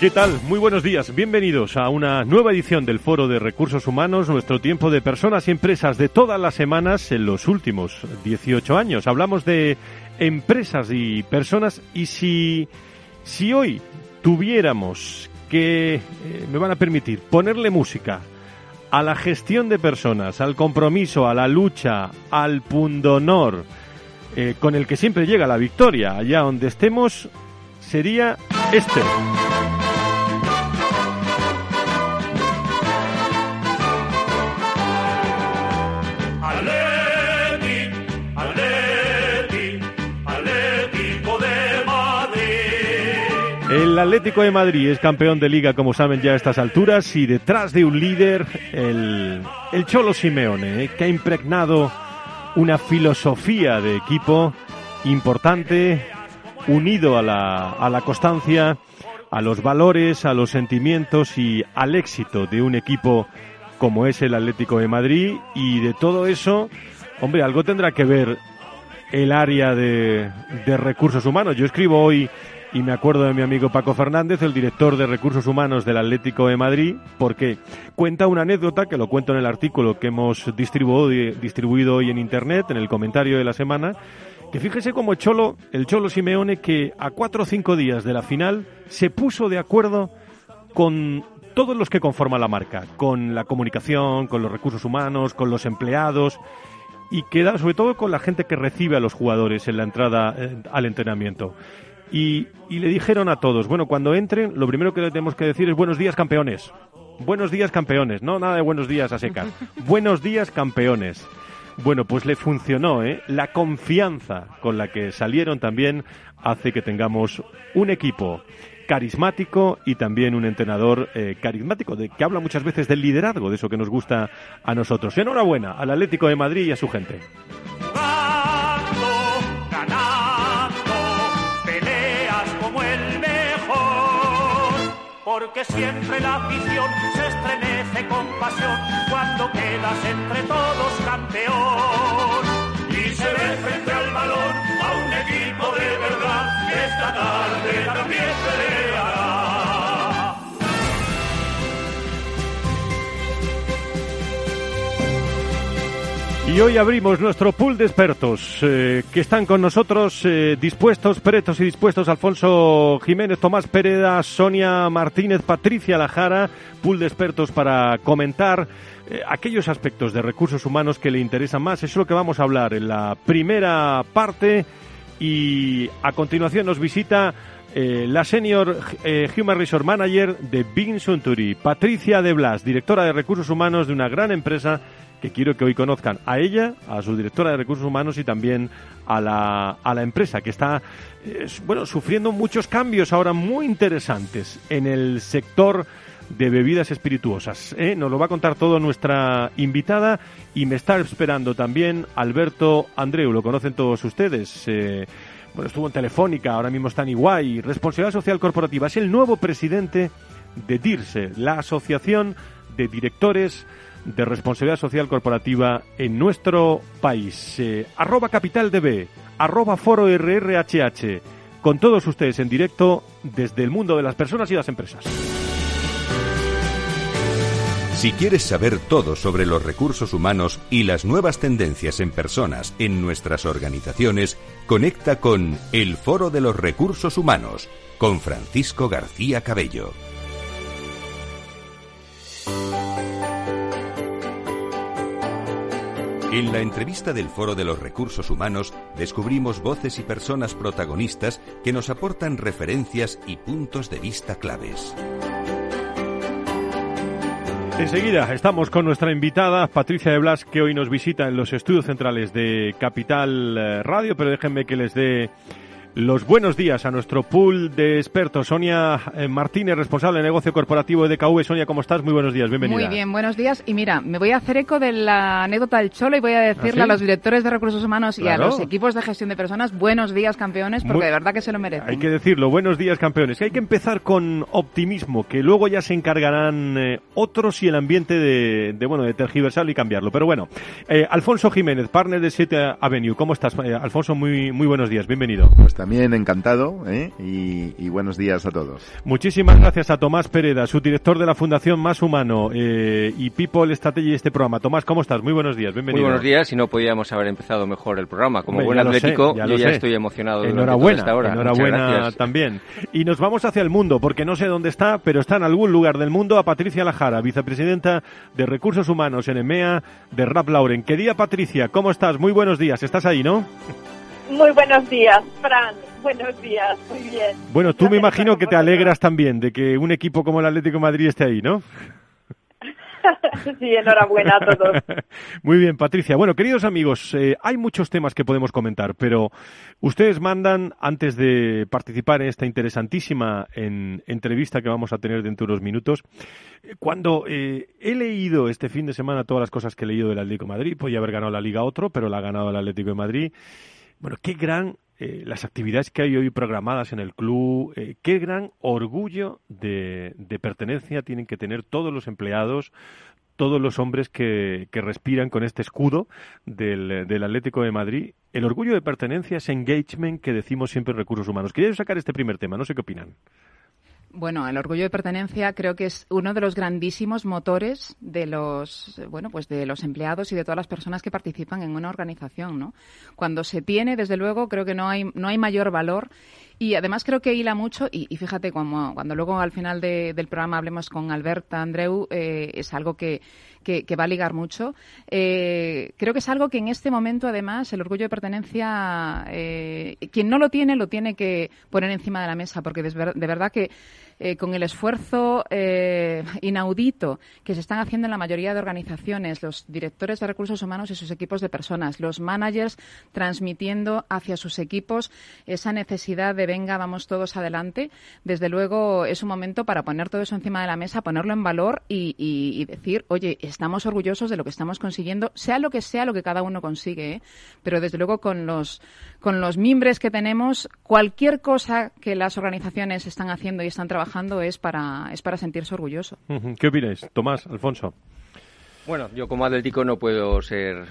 ¿Qué tal? Muy buenos días. Bienvenidos a una nueva edición del Foro de Recursos Humanos, nuestro tiempo de personas y empresas de todas las semanas en los últimos 18 años. Hablamos de empresas y personas y si, si hoy tuviéramos que, eh, me van a permitir, ponerle música a la gestión de personas, al compromiso, a la lucha, al pundonor, eh, con el que siempre llega la victoria, allá donde estemos, sería este. El Atlético de Madrid es campeón de liga, como saben ya a estas alturas, y detrás de un líder, el, el Cholo Simeone, eh, que ha impregnado una filosofía de equipo importante, unido a la, a la constancia, a los valores, a los sentimientos y al éxito de un equipo como es el Atlético de Madrid. Y de todo eso, hombre, algo tendrá que ver el área de, de recursos humanos. Yo escribo hoy y me acuerdo de mi amigo Paco Fernández, el director de recursos humanos del Atlético de Madrid, porque cuenta una anécdota que lo cuento en el artículo que hemos distribuido, hoy en internet, en el comentario de la semana, que fíjese como el Cholo, el Cholo Simeone, que a cuatro o cinco días de la final se puso de acuerdo con todos los que conforman la marca, con la comunicación, con los recursos humanos, con los empleados y queda sobre todo con la gente que recibe a los jugadores en la entrada eh, al entrenamiento. Y, le dijeron a todos, bueno, cuando entren, lo primero que le tenemos que decir es buenos días campeones. Buenos días campeones, no nada de buenos días a secas. buenos días campeones. Bueno, pues le funcionó, ¿eh? La confianza con la que salieron también hace que tengamos un equipo carismático y también un entrenador eh, carismático, de, que habla muchas veces del liderazgo, de eso que nos gusta a nosotros. Enhorabuena al Atlético de Madrid y a su gente. Porque siempre la afición se estremece con pasión cuando quedas entre todos campeón. Y se ve frente al balón a un equipo de verdad que esta tarde también peleará. Y hoy abrimos nuestro pool de expertos eh, que están con nosotros eh, dispuestos, pretos y dispuestos. Alfonso Jiménez, Tomás Pereda, Sonia Martínez, Patricia Lajara, pool de expertos para comentar eh, aquellos aspectos de recursos humanos que le interesan más. Eso es lo que vamos a hablar en la primera parte y a continuación nos visita la senior Human Resource Manager de Big Century, Patricia De Blas, directora de recursos humanos de una gran empresa que quiero que hoy conozcan a ella, a su directora de recursos humanos y también a la, a la empresa que está bueno, sufriendo muchos cambios ahora muy interesantes en el sector de bebidas espirituosas. ¿eh? Nos lo va a contar todo nuestra invitada y me está esperando también Alberto Andreu, lo conocen todos ustedes. Eh, bueno, estuvo en Telefónica, ahora mismo está en Iguay, Responsabilidad Social Corporativa. Es el nuevo presidente de DIRSE, la Asociación de Directores de responsabilidad social corporativa en nuestro país. Eh, arroba capitaldb, arroba foro RRHH, con todos ustedes en directo desde el mundo de las personas y las empresas. Si quieres saber todo sobre los recursos humanos y las nuevas tendencias en personas en nuestras organizaciones, conecta con El Foro de los Recursos Humanos con Francisco García Cabello. En la entrevista del Foro de los Recursos Humanos descubrimos voces y personas protagonistas que nos aportan referencias y puntos de vista claves. Enseguida estamos con nuestra invitada Patricia de Blas, que hoy nos visita en los estudios centrales de Capital eh, Radio, pero déjenme que les dé los buenos días a nuestro pool de expertos. Sonia eh, Martínez, responsable de negocio corporativo de DKV. Sonia, ¿cómo estás? Muy buenos días, bienvenida. Muy bien, buenos días. Y mira, me voy a hacer eco de la anécdota del Cholo y voy a decirle ¿Ah, a los directores de recursos humanos y a los equipos de gestión de personas, buenos días, campeones, porque Muy- de verdad que se lo merecen. Hay que decirlo, buenos días campeones. Que hay que empezar con optimismo, que luego ya se encargarán eh, otros y el ambiente de, de, bueno de tergiversarlo y cambiarlo. Pero bueno, eh, Alfonso Jiménez, partner de 7 Avenue, ¿cómo estás? Eh, Alfonso, muy muy buenos días, bienvenido. Pues también encantado ¿eh? y, y buenos días a todos. Muchísimas gracias a Tomás Pereda, subdirector de la Fundación Más Humano eh, y People Strategy de este programa. Tomás, ¿cómo estás? Muy buenos días, bienvenido. Muy buenos días y no podíamos haber empezado mejor el programa. Como buen ya lo sé, atlético, ya yo ya sé. estoy emocionado Enhorabuena, esta hora. Enhorabuena también. Y nos vamos hacia el mundo, porque no sé dónde está, pero está en algún lugar del mundo a Patricia Lajara, vicepresidenta de Recursos Humanos en EMEA de Rap Lauren. Querida Patricia, ¿cómo estás? Muy buenos días. ¿Estás ahí, no? Muy buenos días, Fran. Buenos días, muy bien. Bueno, tú me imagino que te alegras también de que un equipo como el Atlético de Madrid esté ahí, ¿no? sí, enhorabuena a todos. Muy bien, Patricia. Bueno, queridos amigos, eh, hay muchos temas que podemos comentar, pero ustedes mandan, antes de participar en esta interesantísima en- entrevista que vamos a tener dentro de unos minutos, eh, cuando eh, he leído este fin de semana todas las cosas que he leído del Atlético de Madrid, podía haber ganado la Liga otro, pero la ha ganado el Atlético de Madrid. Bueno, qué gran eh, las actividades que hay hoy programadas en el club, eh, qué gran orgullo de, pertenencia tienen que tener todos los empleados, todos los hombres que, que respiran con este escudo del, del Atlético de Madrid. El orgullo de pertenencia, ese engagement que decimos siempre en recursos humanos. Quería sacar este primer tema, no sé qué opinan. Bueno, el orgullo de pertenencia creo que es uno de los grandísimos motores de los, bueno, pues de los empleados y de todas las personas que participan en una organización, ¿no? Cuando se tiene, desde luego, creo que no hay, no hay mayor valor y además creo que hila mucho y, y fíjate, como, cuando luego al final de- del programa hablemos con Alberta Andreu, eh, es algo que, que, que va a ligar mucho. Eh, creo que es algo que en este momento, además, el orgullo de pertenencia, eh, quien no lo tiene, lo tiene que poner encima de la mesa, porque de verdad que eh, con el esfuerzo eh, inaudito que se están haciendo en la mayoría de organizaciones, los directores de recursos humanos y sus equipos de personas, los managers transmitiendo hacia sus equipos esa necesidad de venga, vamos todos adelante. Desde luego es un momento para poner todo eso encima de la mesa, ponerlo en valor y, y- y decir, oye, estamos orgullosos de lo que estamos consiguiendo, sea lo que sea lo que cada uno consigue, ¿eh? pero desde luego con los, con los mimbres que tenemos, cualquier cosa que las organizaciones están haciendo y están trabajando es para, es para sentirse orgulloso. ¿Qué opináis? Tomás, Alfonso. Bueno, yo como atlético no puedo ser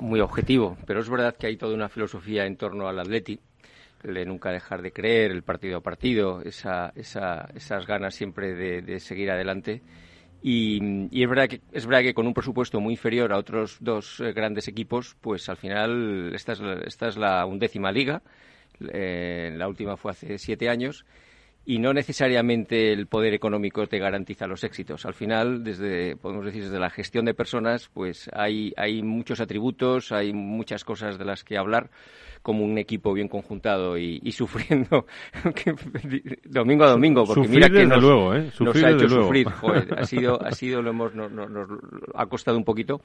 muy objetivo, pero es verdad que hay toda una filosofía en torno al atleti, el de nunca dejar de creer, el partido a partido, esa, esa- esas ganas siempre de, de seguir adelante. Y, es verdad que es verdad que con un presupuesto muy inferior a otros dos eh, grandes equipos, pues al final esta es la, esta es la undécima liga. Eh, la última fue hace siete años y no necesariamente el poder económico te garantiza los éxitos. Al final, desde podemos decir desde la gestión de personas, pues hay hay muchos atributos, hay muchas cosas de las que hablar como un equipo bien conjuntado y, y sufriendo domingo a domingo porque Sufrir mira que nos, luego, ¿eh? nos ha hecho luego. sufrir Joder, ha sido ha sido lo hemos no- no- nos ha costado un poquito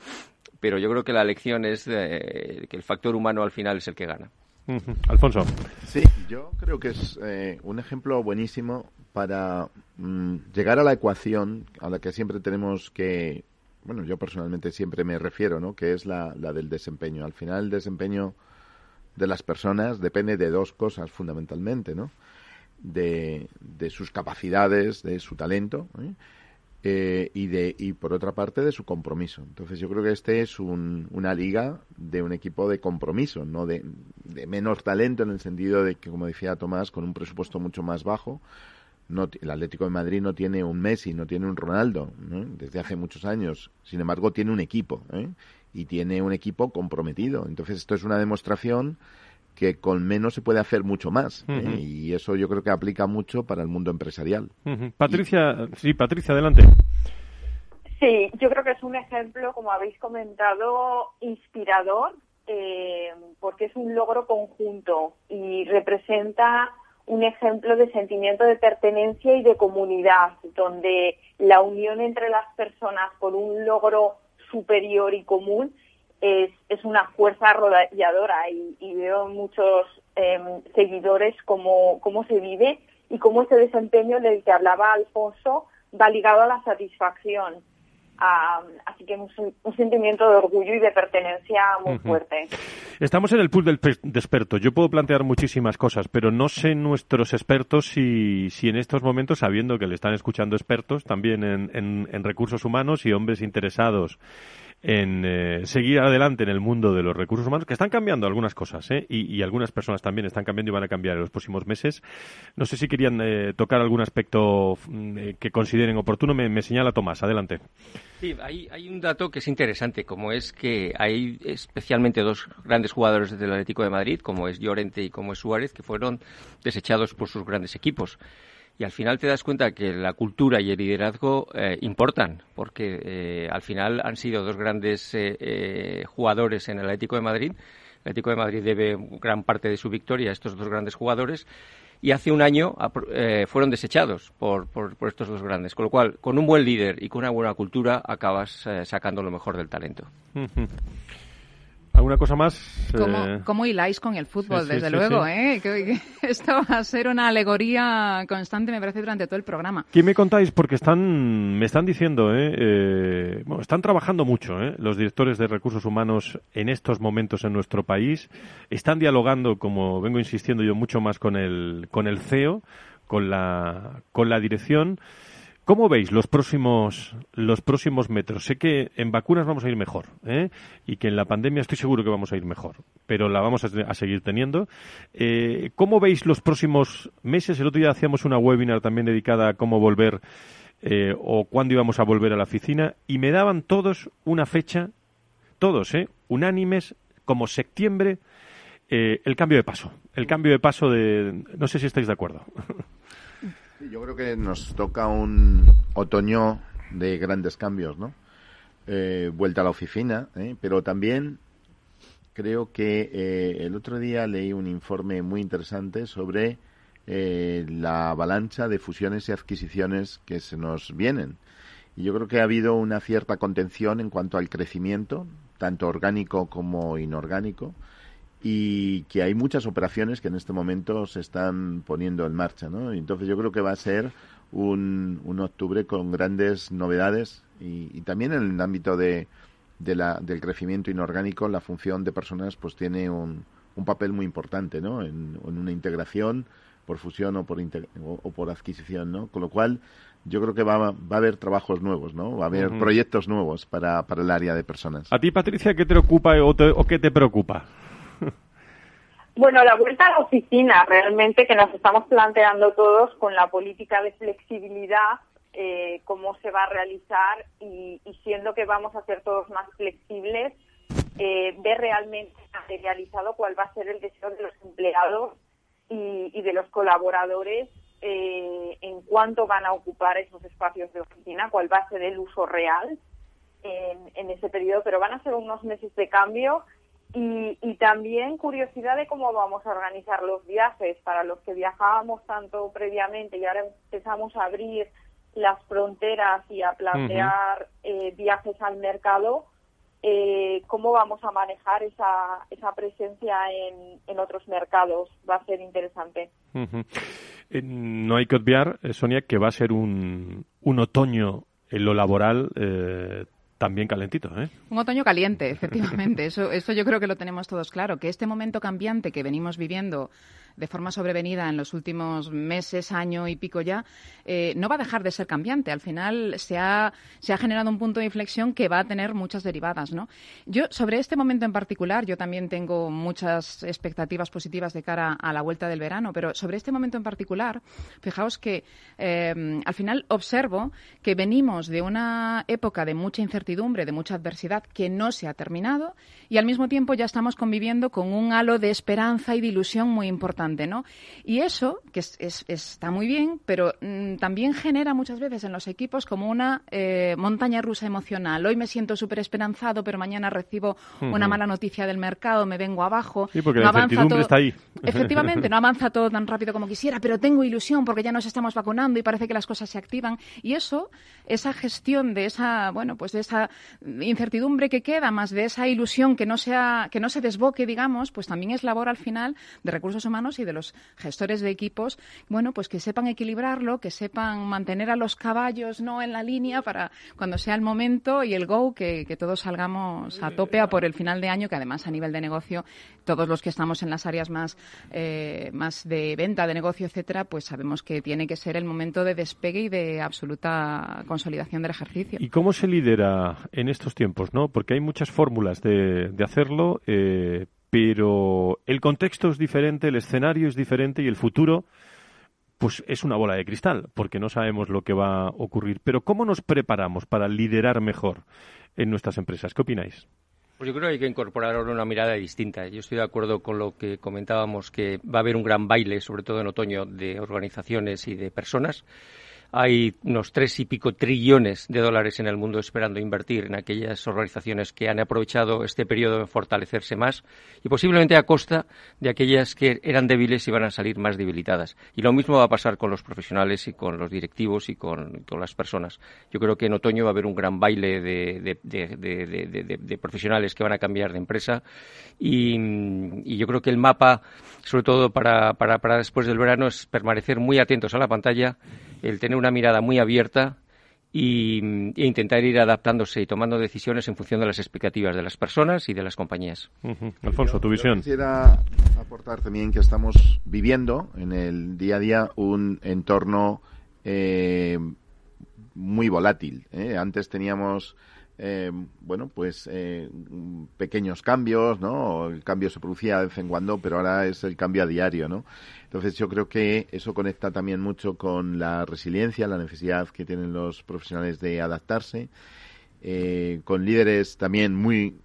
pero yo creo que la lección es eh, que el factor humano al final es el que gana Alfonso. Sí, yo creo que es eh, un ejemplo buenísimo para mm, llegar a la ecuación a la que siempre tenemos que, bueno, yo personalmente siempre me refiero, ¿no? Que es la, del desempeño. Al final el desempeño de las personas depende de dos cosas fundamentalmente, ¿no? De, de sus capacidades, de su talento, ¿eh? Eh, y de y por otra parte de su compromiso. Entonces yo creo que este es un- una liga de un equipo de compromiso, no de, de menos talento en el sentido de que, como decía Tomás, con un presupuesto mucho más bajo, no, el Atlético de Madrid no tiene un Messi, no tiene un Ronaldo, desde hace muchos años. Sin embargo, tiene un equipo ¿eh? y tiene un equipo comprometido. Entonces esto es una demostración que con menos se puede hacer mucho más. ¿eh? Y eso yo creo que aplica mucho para el mundo empresarial. Patricia, sí, Patricia, adelante. Sí, yo creo que es un ejemplo, como habéis comentado, inspirador, eh, porque es un logro conjunto y representa un ejemplo de sentimiento de pertenencia y de comunidad, donde la unión entre las personas por un logro superior y común es, es una fuerza arrolladora y, y veo muchos em, seguidores cómo, cómo se vive y cómo ese desempeño del que hablaba Alfonso va ligado a la satisfacción. Ah, así que un, un, sentimiento de orgullo y de pertenencia muy fuerte. Estamos en el pool del de expertos. Yo puedo plantear muchísimas cosas, pero no sé nuestros expertos si, si en estos momentos, sabiendo que le están escuchando expertos también en, en, en recursos humanos y hombres interesados en eh, seguir adelante en el mundo de los recursos humanos, que están cambiando algunas cosas, ¿eh? y, y, algunas personas también están cambiando y van a cambiar en los próximos meses. No sé si querían eh, tocar algún aspecto mm, eh, que consideren oportuno. Me, me, señala Tomás, adelante. Sí, hay, hay, un dato que es interesante, como es que hay especialmente dos grandes jugadores del Atlético de Madrid, como es Llorente y como es Suárez, que fueron desechados por sus grandes equipos y al final te das cuenta que la cultura y el liderazgo eh, importan, porque eh, al final han sido dos grandes eh, jugadores en el Atlético de Madrid. El Atlético de Madrid debe gran parte de su victoria a estos dos grandes jugadores y hace un año fueron desechados por, por, estos dos grandes. Con lo cual, con un buen líder y con una buena cultura, acabas sacando lo mejor del talento. ¿Alguna cosa más? ¿Cómo, eh... ¿Cómo hiláis con el fútbol, sí, desde sí, luego? Sí, ¿eh? Que, esto va a ser una alegoría constante, me parece, durante todo el programa. ¿Qué me contáis? Porque están, me están diciendo, ¿eh? eh bueno, están trabajando mucho ¿eh? los directores de recursos humanos en estos momentos en nuestro país. Están dialogando, como vengo insistiendo yo, mucho más con el, con el CEO, con la, con la dirección. ¿Cómo veis los próximos, los próximos metros? Sé que en vacunas vamos a ir mejor ¿eh? y que en la pandemia estoy seguro que vamos a ir mejor, pero la vamos a, a seguir teniendo. Eh, ¿Cómo veis los próximos meses? El otro día hacíamos una webinar también dedicada a cómo volver eh, o cuándo íbamos a volver a la oficina y me daban todos una fecha, todos, ¿eh? unánimes, como septiembre, eh, el cambio de paso. El cambio de paso de... No sé si estáis de acuerdo. Yo creo que nos toca un otoño de grandes cambios, ¿no? Eh, vuelta a la oficina, ¿eh? pero también creo que eh, el otro día leí un informe muy interesante sobre eh, la avalancha de fusiones y adquisiciones que se nos vienen. Y yo creo que ha habido una cierta contención en cuanto al crecimiento, tanto orgánico como inorgánico y que hay muchas operaciones que en este momento se están poniendo en marcha, ¿no? Entonces yo creo que va a ser un, un octubre con grandes novedades y, y también en el ámbito de, de la, del crecimiento inorgánico la función de personas pues tiene un, un papel muy importante, ¿no? En, en una integración por fusión o por, o, o, por adquisición, ¿no? Con lo cual yo creo que va, va a haber trabajos nuevos, ¿no? Va a haber uh -huh. proyectos nuevos para, para el área de personas. ¿A ti, Patricia, qué te ocupa o, te, o qué te preocupa? Bueno, la vuelta a la oficina, realmente que nos estamos planteando todos con la política de flexibilidad, eh, cómo se va a realizar y, siendo que vamos a ser todos más flexibles, eh, ver realmente materializado cuál va a ser el deseo de los empleados y, y de los colaboradores eh, en cuánto van a ocupar esos espacios de oficina, cuál va a ser el uso real en, en ese periodo, pero van a ser unos meses de cambio y, y, también curiosidad de cómo vamos a organizar los viajes para los que viajábamos tanto previamente y ahora empezamos a abrir las fronteras y a plantear uh -huh. eh, viajes al mercado, eh, cómo vamos a manejar esa, esa presencia en, en, otros mercados. Va a ser interesante. Uh -huh. eh, no hay que obviar, eh, Sonia, que va a ser un, un otoño en lo laboral eh, también calentito, ¿eh? Un otoño caliente, efectivamente. Eso, eso yo creo que lo tenemos todos claro, que este momento cambiante que venimos viviendo de forma sobrevenida en los últimos meses, año y pico ya, eh, no va a dejar de ser cambiante. Al final se ha, se ha generado un punto de inflexión que va a tener muchas derivadas, ¿no? Yo, sobre este momento en particular, yo también tengo muchas expectativas positivas de cara a la vuelta del verano, pero sobre este momento en particular, fijaos que eh, al final observo que venimos de una época de mucha incertidumbre incertidumbre, de mucha adversidad que no se ha terminado y al mismo tiempo ya estamos conviviendo con un halo de esperanza y de ilusión muy importante, ¿no? Y eso, que está muy bien, pero mm, también genera muchas veces en los equipos como una eh, montaña rusa emocional. Hoy me siento súper esperanzado, pero mañana recibo una mala noticia del mercado, me vengo abajo. Sí, porque la incertidumbre está ahí. Efectivamente, no avanza todo tan rápido como quisiera, pero tengo ilusión porque ya nos estamos vacunando y parece que las cosas se activan. Y eso, esa gestión de esa, bueno, pues de esa incertidumbre que queda, más de esa ilusión que no sea, que no se desboque, digamos, pues también es labor al final de recursos humanos y de los gestores de equipos, bueno, pues que sepan equilibrarlo, que sepan mantener a los caballos no en la línea para cuando sea el momento y el go que, todos salgamos a tope a por el final de año, que además a nivel de negocio, todos los que estamos en las áreas más, eh, más de venta, de negocio, etcétera, pues sabemos que tiene que ser el momento de despegue y de absoluta consolidación del ejercicio. ¿Y cómo se lidera en estos tiempos, no? Porque hay muchas fórmulas de, hacerlo, eh, pero el contexto es diferente, el escenario es diferente y el futuro pues es una bola de cristal, porque no sabemos lo que va a ocurrir. Pero ¿cómo nos preparamos para liderar mejor en nuestras empresas? ¿Qué opináis? Pues yo creo que hay que incorporar ahora una mirada distinta. Yo estoy de acuerdo con lo que comentábamos, que va a haber un gran baile, sobre todo en otoño, de organizaciones y de personas hay unos tres y pico trillones de dólares en el mundo esperando invertir en aquellas organizaciones que han aprovechado este periodo de fortalecerse más y posiblemente a costa de aquellas que eran débiles y van a salir más debilitadas. Y lo mismo va a pasar con los profesionales y con los directivos y con, las personas. Yo creo que en otoño va a haber un gran baile de, profesionales que van a cambiar de empresa y, yo creo que el mapa, sobre todo para, para, para después del verano, es permanecer muy atentos a la pantalla el tener una mirada muy abierta y, e intentar ir adaptándose y tomando decisiones en función de las expectativas de las personas y de las compañías. Alfonso, tu visión. quisiera aportar también que estamos viviendo en el día a día un entorno eh, muy volátil. ¿eh? Antes teníamos eh, bueno, pues eh, pequeños cambios, ¿no? El cambio se producía de vez en cuando, pero ahora es el cambio a diario, ¿no? Entonces yo creo que eso conecta también mucho con la resiliencia, la necesidad que tienen los profesionales de adaptarse, eh, con líderes también muy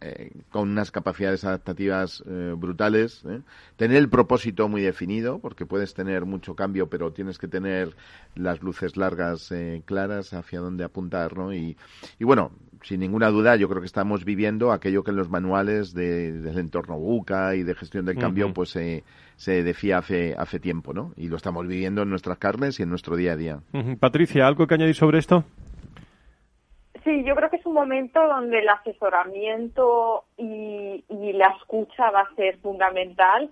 eh, con unas capacidades adaptativas eh, brutales, ¿eh? tener el propósito muy definido, porque puedes tener mucho cambio, pero tienes que tener las luces largas claras hacia dónde apuntar, ¿no? Y, y, bueno, sin ninguna duda, yo creo que estamos viviendo aquello que en los manuales del entorno buca y de gestión del cambio, pues se decía hace, hace tiempo, ¿no? Y lo estamos viviendo en nuestras carnes y en nuestro día a día. Patricia, ¿algo que añadir sobre esto? Sí, yo creo que es un momento donde el asesoramiento y, la escucha va a ser fundamental.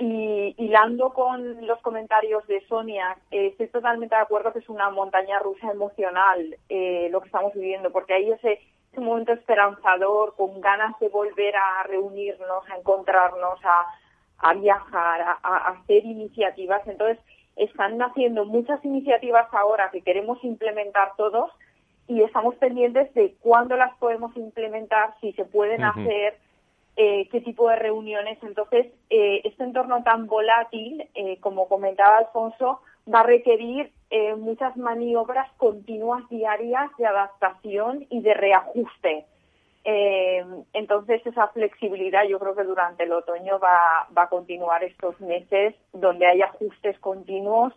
Y hilando con los comentarios de Sonia, eh, estoy totalmente de acuerdo que es una montaña rusa emocional eh, lo que estamos viviendo, porque hay ese, momento esperanzador, con ganas de volver a reunirnos, a encontrarnos, a, viajar, a hacer iniciativas. Entonces, están haciendo muchas iniciativas ahora que queremos implementar todos y estamos pendientes de cuándo las podemos implementar, si se pueden hacer, eh, qué tipo de reuniones. Entonces, eh, este entorno tan volátil, eh, como comentaba Alfonso, va a requerir muchas maniobras continuas diarias de adaptación y de reajuste. entonces, esa flexibilidad yo creo que durante el otoño va, va a continuar estos meses donde hay ajustes continuos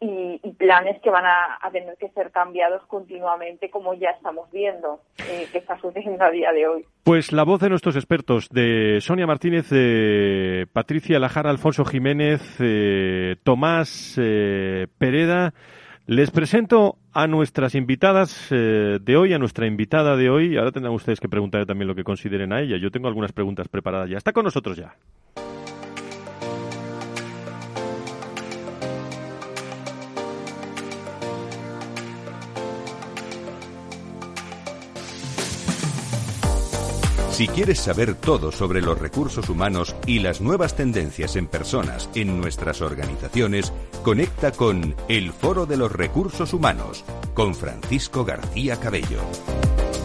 y, planes que van a, tener que ser cambiados continuamente, como ya estamos viendo eh, que está sucediendo a día de hoy. Pues la voz de nuestros expertos, de Sonia Martínez, de Patricia Lajara, Alfonso Jiménez, eh, Tomás eh, Pereda. Les presento a nuestras invitadas de hoy, a nuestra invitada de hoy. Ahora tendrán ustedes que preguntarle también lo que consideren a ella. Yo tengo algunas preguntas preparadas ya. Está con nosotros ya. Si quieres saber todo sobre los recursos humanos y las nuevas tendencias en personas en nuestras organizaciones, conecta con El Foro de los Recursos Humanos con Francisco García Cabello.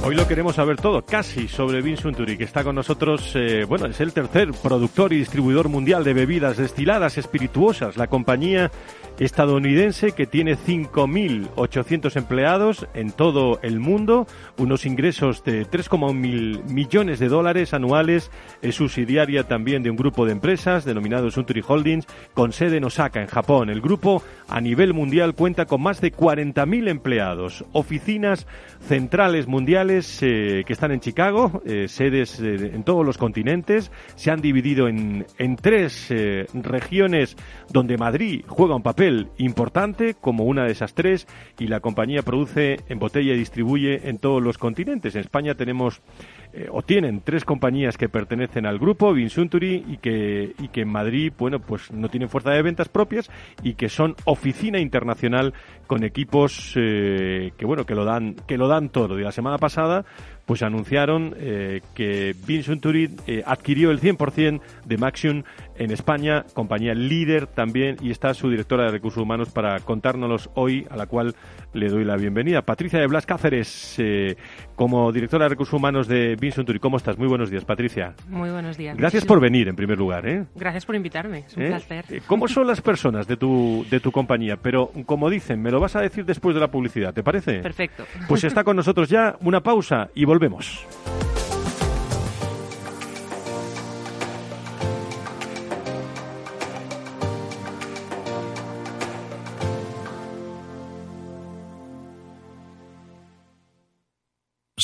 Hoy lo queremos saber todo, casi sobre Vinsunturi, que está con nosotros, eh, bueno, es el tercer productor y distribuidor mundial de bebidas destiladas espirituosas. La compañía estadounidense que tiene 5.800 empleados en todo el mundo, unos ingresos de 3,1 millones de dólares anuales, es subsidiaria también de un grupo de empresas denominado Suntory Holdings con sede en Osaka, en Japón. El grupo a nivel mundial cuenta con más de 40.000 empleados, oficinas centrales mundiales eh, que están en Chicago, eh, sedes eh, en todos los continentes, se han dividido en, en tres regiones donde Madrid juega un papel importante como una de esas tres y la compañía produce, en botella y distribuye en todos los continentes. En España tenemos eh, o tienen tres compañías que pertenecen al grupo, Vinsunturi, y que, y que en Madrid, bueno, pues no tienen fuerza de ventas propias y que son oficina internacional con equipos eh, que, bueno, que lo dan, que lo dan todo. Y la semana pasada, pues anunciaron eh, que Vinsunturi adquirió el 100% de Maxion en España, compañía líder también, y está su directora de recursos humanos para contárnoslos hoy, a la cual le doy la bienvenida. Patricia de Blas Cáceres, como directora de recursos humanos de ¿Cómo estás? Muy buenos días, Patricia. Muy buenos días. Gracias por venir, en primer lugar. ¿eh? Gracias por invitarme, es un ¿Eh? placer. Eh, ¿Cómo son las personas de tu, de tu compañía? Pero, como dicen, me lo vas a decir después de la publicidad, ¿te parece? Perfecto. Pues está con nosotros ya una pausa y volvemos.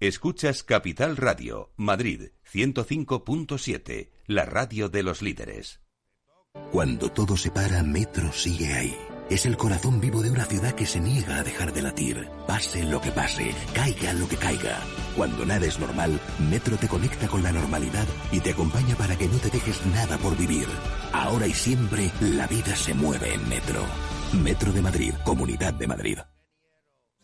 Escuchas Capital Radio, Madrid 105.7, la radio de los líderes. Cuando todo se para, Metro sigue ahí. Es el corazón vivo de una ciudad que se niega a dejar de latir. Pase lo que pase, caiga lo que caiga. Cuando nada es normal, Metro te conecta con la normalidad y te acompaña para que no te dejes nada por vivir. Ahora y siempre, la vida se mueve en Metro. Metro de Madrid, Comunidad de Madrid.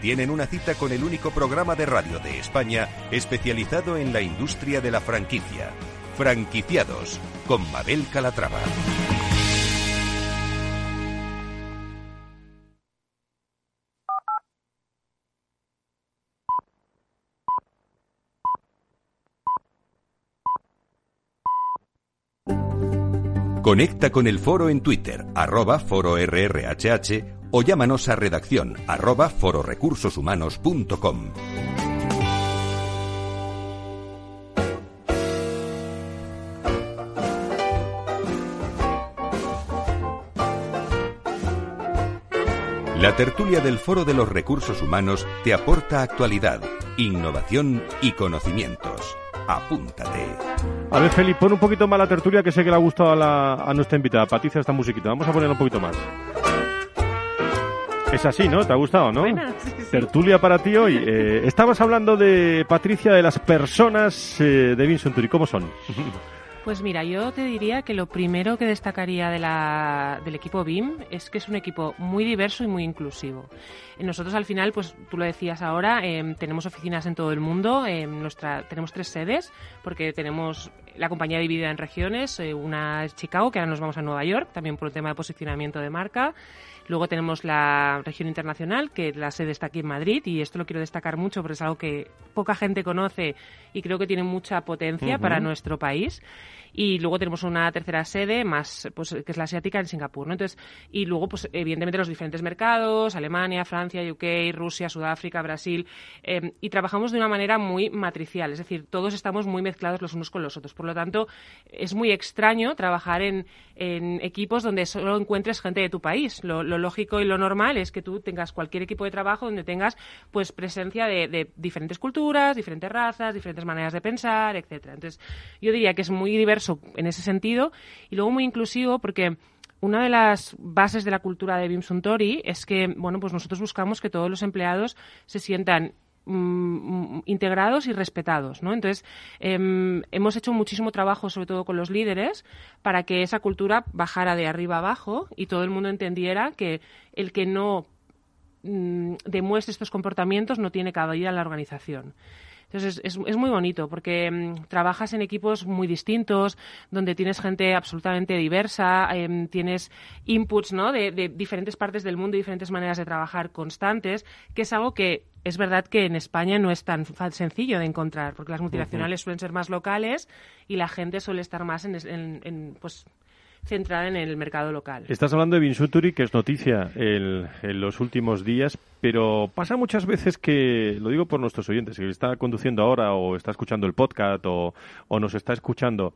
tienen una cita con el único programa de radio de España especializado en la industria de la franquicia. Franquiciados con Mabel Calatrava. Conecta con el foro en Twitter, arroba fororrhh o llámanos a redacción arroba fororecursoshumanos.com. La tertulia del Foro de los Recursos Humanos te aporta actualidad, innovación y conocimientos. Apúntate. A ver, Felipe, pon un poquito más la tertulia que sé que le ha gustado a, nuestra invitada, Patricia, esta musiquita. Vamos a ponerla un poquito más. Es así, ¿no? ¿Te ha gustado, no? Buena, sí, sí. Tertulia para ti hoy. Eh, estabas hablando de, Patricia, de las personas eh, de Vincent Turi. ¿Cómo son? Pues mira, yo te diría que lo primero que destacaría de la- del equipo BIM es que es un equipo muy diverso y muy inclusivo. Eh, Nosotros al final, pues tú lo decías ahora, em, tenemos oficinas en todo el mundo, nuestra, tenemos tres sedes porque tenemos la compañía dividida en regiones, eh, una es Chicago, que ahora nos vamos a Nueva York, también por un tema de posicionamiento de marca. Luego tenemos la región internacional, que la sede está aquí en Madrid, y esto lo quiero destacar mucho porque es algo que poca gente conoce y creo que tiene mucha potencia para nuestro país. Y luego tenemos una tercera sede más, pues, que es la asiática en Singapur, ¿no? Entonces, y luego, pues, evidentemente los diferentes mercados, Alemania, Francia, UK, Rusia, Sudáfrica, Brasil, eh, y trabajamos de una manera muy matricial, es decir, todos estamos muy mezclados los unos con los otros. Por lo tanto, es muy extraño trabajar en, en equipos donde solo encuentres gente de tu país. Lo, lógico y lo normal es que tú tengas cualquier equipo de trabajo donde tengas, pues, presencia de, de diferentes culturas, diferentes razas, diferentes maneras de pensar, etcétera. Entonces, yo diría que es muy diverso en ese sentido y luego muy inclusivo porque una de las bases de la cultura de Bim Suntory es que, bueno, pues nosotros buscamos que todos los empleados se sientan mm, integrados y respetados, ¿no? Entonces, em, hemos hecho muchísimo trabajo, sobre todo con los líderes, para que esa cultura bajara de arriba abajo y todo el mundo entendiera que el que no mm, demuestre estos comportamientos no tiene cabida en la organización. Entonces es, es, es muy bonito porque mm, trabajas en equipos muy distintos, donde tienes gente absolutamente diversa, em, tienes inputs ¿no? de, de diferentes partes del mundo y diferentes maneras de trabajar constantes, que es algo que es verdad que en España no es tan sencillo de encontrar, porque las multinacionales suelen ser más locales y la gente suele estar más en, en- en, pues, centrada en el mercado local. Estás hablando de Vinsuturi, que es noticia el- en los últimos días, pero pasa muchas veces que, lo digo por nuestros oyentes, que está conduciendo ahora o está escuchando el podcast o, o nos está escuchando,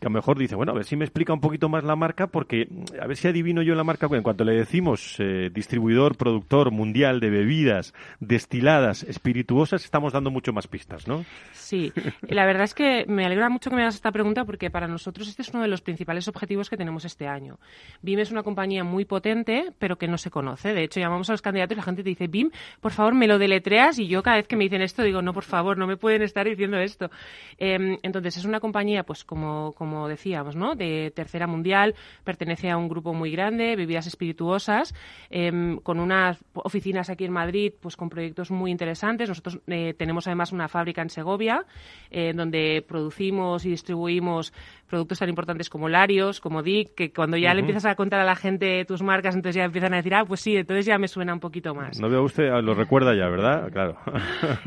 que a lo mejor dice, bueno, a ver si me explica un poquito más la marca, porque mm, a ver si adivino yo la marca. En cuanto le decimos eh, distribuidor, productor mundial de bebidas destiladas, espirituosas, estamos dando mucho más pistas, ¿no? Sí, la verdad es que me alegra mucho que me hagas esta pregunta porque para nosotros este es uno de los principales objetivos que tenemos este año. BIM es una compañía muy potente, pero que no se conoce. De hecho, llamamos a los candidatos y la gente te dice, BIM, por favor, me lo deletreas. Y yo cada vez que me dicen esto digo, no, por favor, no me pueden estar diciendo esto. Em, entonces, es una compañía, pues como, como decíamos, ¿no? De tercera mundial, pertenece a un grupo muy grande, bebidas espirituosas, em, con unas oficinas aquí en Madrid, pues con proyectos muy interesantes. Nosotros eh, tenemos además una fábrica en Segovia, eh, donde producimos y distribuimos productos tan importantes como Larios, como Dick, que cuando ya le empiezas a contar a la gente tus marcas, entonces ya empiezan a decir, ah, pues sí, entonces ya me suena un poquito más. No veo usted, ah, lo recuerda ya, ¿verdad? Claro.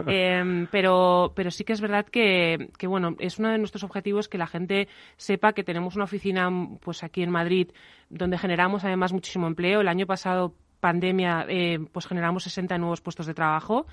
Em, pero, pero sí que es verdad que, que, bueno, es uno de nuestros objetivos que la gente sepa que tenemos una oficina pues aquí en Madrid donde generamos además muchísimo empleo. El año pasado, pandemia, eh, pues generamos 60 nuevos puestos de trabajo,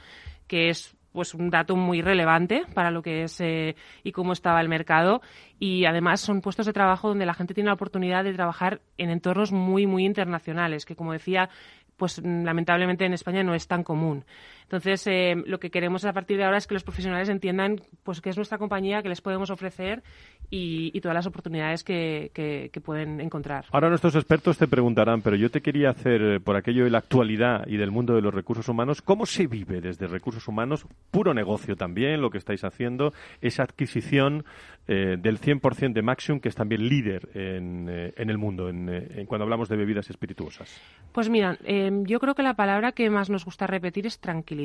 que es pues un dato muy relevante para lo que es eh, y cómo estaba el mercado y además son puestos de trabajo donde la gente tiene la oportunidad de trabajar en entornos muy muy internacionales que como decía pues mm, lamentablemente en España no es tan común. Entonces, eh, lo que queremos a partir de ahora es que los profesionales entiendan pues qué es nuestra compañía, qué les podemos ofrecer y, y todas las oportunidades que, que- que pueden encontrar. Ahora nuestros expertos te preguntarán, pero yo te quería hacer, eh, por aquello de la actualidad y del mundo de los recursos humanos, ¿cómo se vive desde recursos humanos? Puro negocio también, lo que estáis haciendo, esa adquisición eh, del 100% de Maxium, que es también líder en, eh, en el mundo, en, en cuando hablamos de bebidas espirituosas. Pues mira, eh, yo creo que la palabra que más nos gusta repetir es tranquilidad.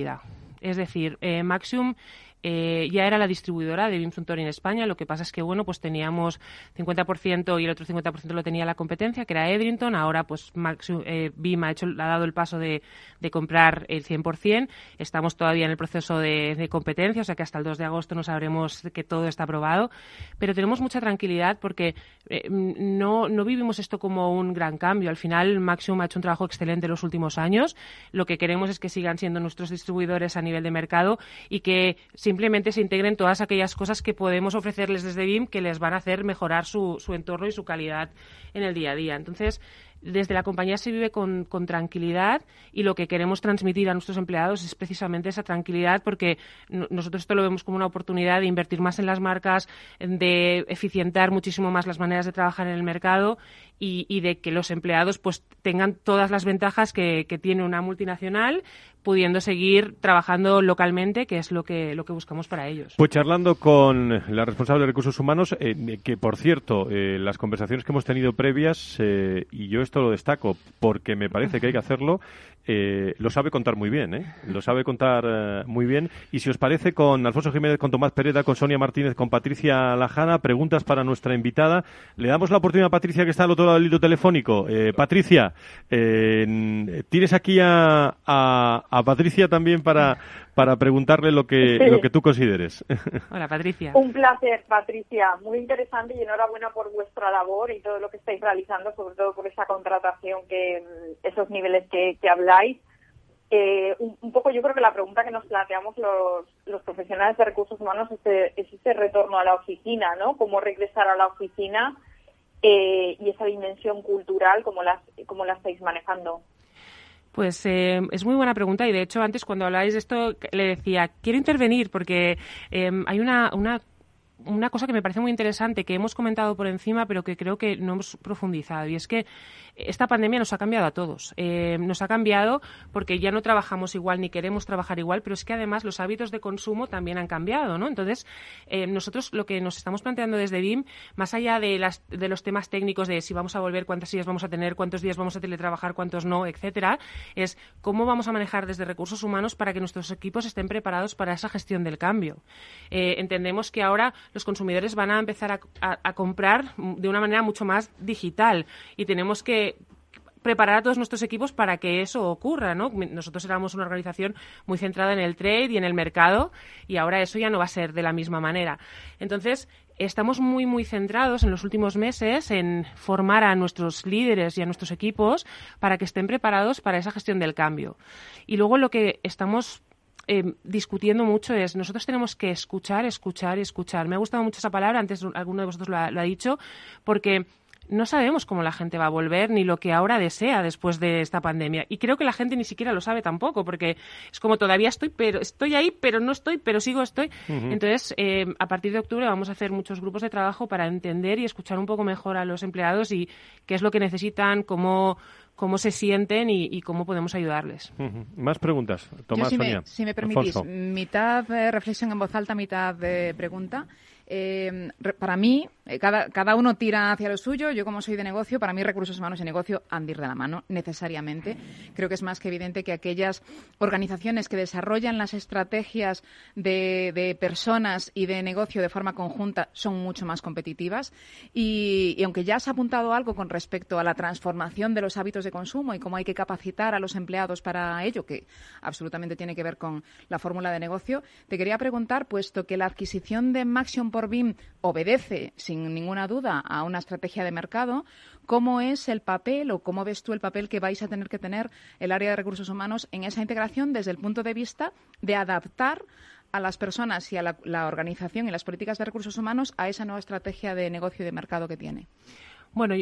Es decir, eh, Maxium eh, ya era la distribuidora de BIM Suntory en España. Lo que pasa es que, bueno, pues teníamos 50% y el otro 50% lo tenía la competencia, que era Edrington. Ahora, pues eh, BIM ha, hecho, ha dado el paso de, comprar el 100%. Estamos todavía en el proceso de, competencia, o sea que hasta el 2 de agosto no sabremos que todo está aprobado. Pero tenemos mucha tranquilidad porque eh, no, no vivimos esto como un gran cambio. Al final, Maxium ha hecho un trabajo excelente en los últimos años. Lo que queremos es que sigan siendo nuestros distribuidores a nivel de mercado y que simplemente se integren todas aquellas cosas que podemos ofrecerles desde BIM que les van a hacer mejorar su, su entorno y su calidad en el día a día. Entonces, desde la compañía se vive con, tranquilidad y lo que queremos transmitir a nuestros empleados es precisamente esa tranquilidad porque nosotros esto lo vemos como una oportunidad de invertir más en las marcas, de eficientar muchísimo más las maneras de trabajar en el mercado y, de que los empleados pues tengan todas las ventajas que, tiene una multinacional pudiendo seguir trabajando localmente, que es lo que, lo que buscamos para ellos. Pues charlando con la responsable de recursos humanos, eh, que por cierto, eh, las conversaciones que hemos tenido previas, eh, y yo esto lo destaco porque me parece que hay que hacerlo, lo sabe contar muy bien, lo sabe contar muy bien. Y si os parece, con Alfonso Jiménez, con Tomás Pereda, con Sonia Martínez, con Patricia Lajana, preguntas para nuestra invitada. Le damos la oportunidad a Patricia, que está al otro lado del hilo telefónico. Patricia, tienes aquí a, a Patricia también para, para preguntarle lo que, lo que tú consideres. Hola, Patricia. Un placer, Patricia. Muy interesante y enhorabuena por vuestra labor y todo lo que estáis realizando, sobre todo por esa contratación, que mm, esos niveles que, que habláis. Eh, un, poco yo creo que la pregunta que nos planteamos los, los profesionales de recursos humanos es, es ese retorno a la oficina, ¿no? Cómo regresar a la oficina eh, y esa dimensión cultural, cómo la, cómo la estáis manejando. Pues eh, es muy buena pregunta. Y de hecho antes cuando habláis de esto le decía, quiero intervenir porque eh, hay una, una una cosa que me parece muy interesante, que hemos comentado por encima, pero que creo que no hemos profundizado, y es que esta pandemia nos ha cambiado a todos. Eh, nos ha cambiado porque ya no trabajamos igual ni queremos trabajar igual, pero es que además los hábitos de consumo también han cambiado, ¿no? Entonces, eh, nosotros lo que nos estamos planteando desde BIM, más allá de, las, de los temas técnicos de si vamos a volver, cuántos días vamos a tener, cuántos días vamos a teletrabajar, cuántos no, etcétera, es cómo vamos a manejar desde recursos humanos para que nuestros equipos estén preparados para esa gestión del cambio. Eh, entendemos que ahora los consumidores van a empezar a, comprar de una manera mucho más digital y tenemos que preparar a todos nuestros equipos para que eso ocurra, ¿no? Nosotros éramos una organización muy centrada en el trade y en el mercado y ahora eso ya no va a ser de la misma manera. Entonces, estamos muy, muy centrados en los últimos meses en formar a nuestros líderes y a nuestros equipos para que estén preparados para esa gestión del cambio. Y luego lo que estamos eh, discutiendo mucho es nosotros tenemos que escuchar, escuchar y escuchar. Me ha gustado mucho esa palabra, antes alguno de vosotros lo ha, dicho, porque no sabemos cómo la gente va a volver ni lo que ahora desea después de esta pandemia. Y creo que la gente ni siquiera lo sabe tampoco, porque es como todavía estoy, pero estoy ahí, pero no estoy, pero sigo estoy. Entonces, eh, a partir de octubre vamos a hacer muchos grupos de trabajo para entender y escuchar un poco mejor a los empleados y qué es lo que necesitan, cómo cómo se sienten y, cómo podemos ayudarles. Más preguntas. Tomás, si, Me, si me permitís, mitad reflexión en voz alta, mitad de pregunta. Eh, para mí, eh, cada, cada, uno tira hacia lo suyo. Yo, como soy de negocio, para mí recursos humanos y negocio han de ir de la mano, necesariamente. Creo que es más que evidente que aquellas organizaciones que desarrollan las estrategias de, personas y de negocio de forma conjunta son mucho más competitivas. Y, aunque ya has apuntado algo con respecto a la transformación de los hábitos de consumo y cómo hay que capacitar a los empleados para ello, que absolutamente tiene que ver con la fórmula de negocio, te quería preguntar, puesto que la adquisición de Maxion por BIM obedece, sin ninguna duda, a una estrategia de mercado. ¿Cómo es el papel o cómo ves tú el papel que vais a tener que tener el área de recursos humanos en esa integración desde el punto de vista de adaptar a las personas y a la, organización y las políticas de recursos humanos a esa nueva estrategia de negocio y de mercado que tiene? Bueno,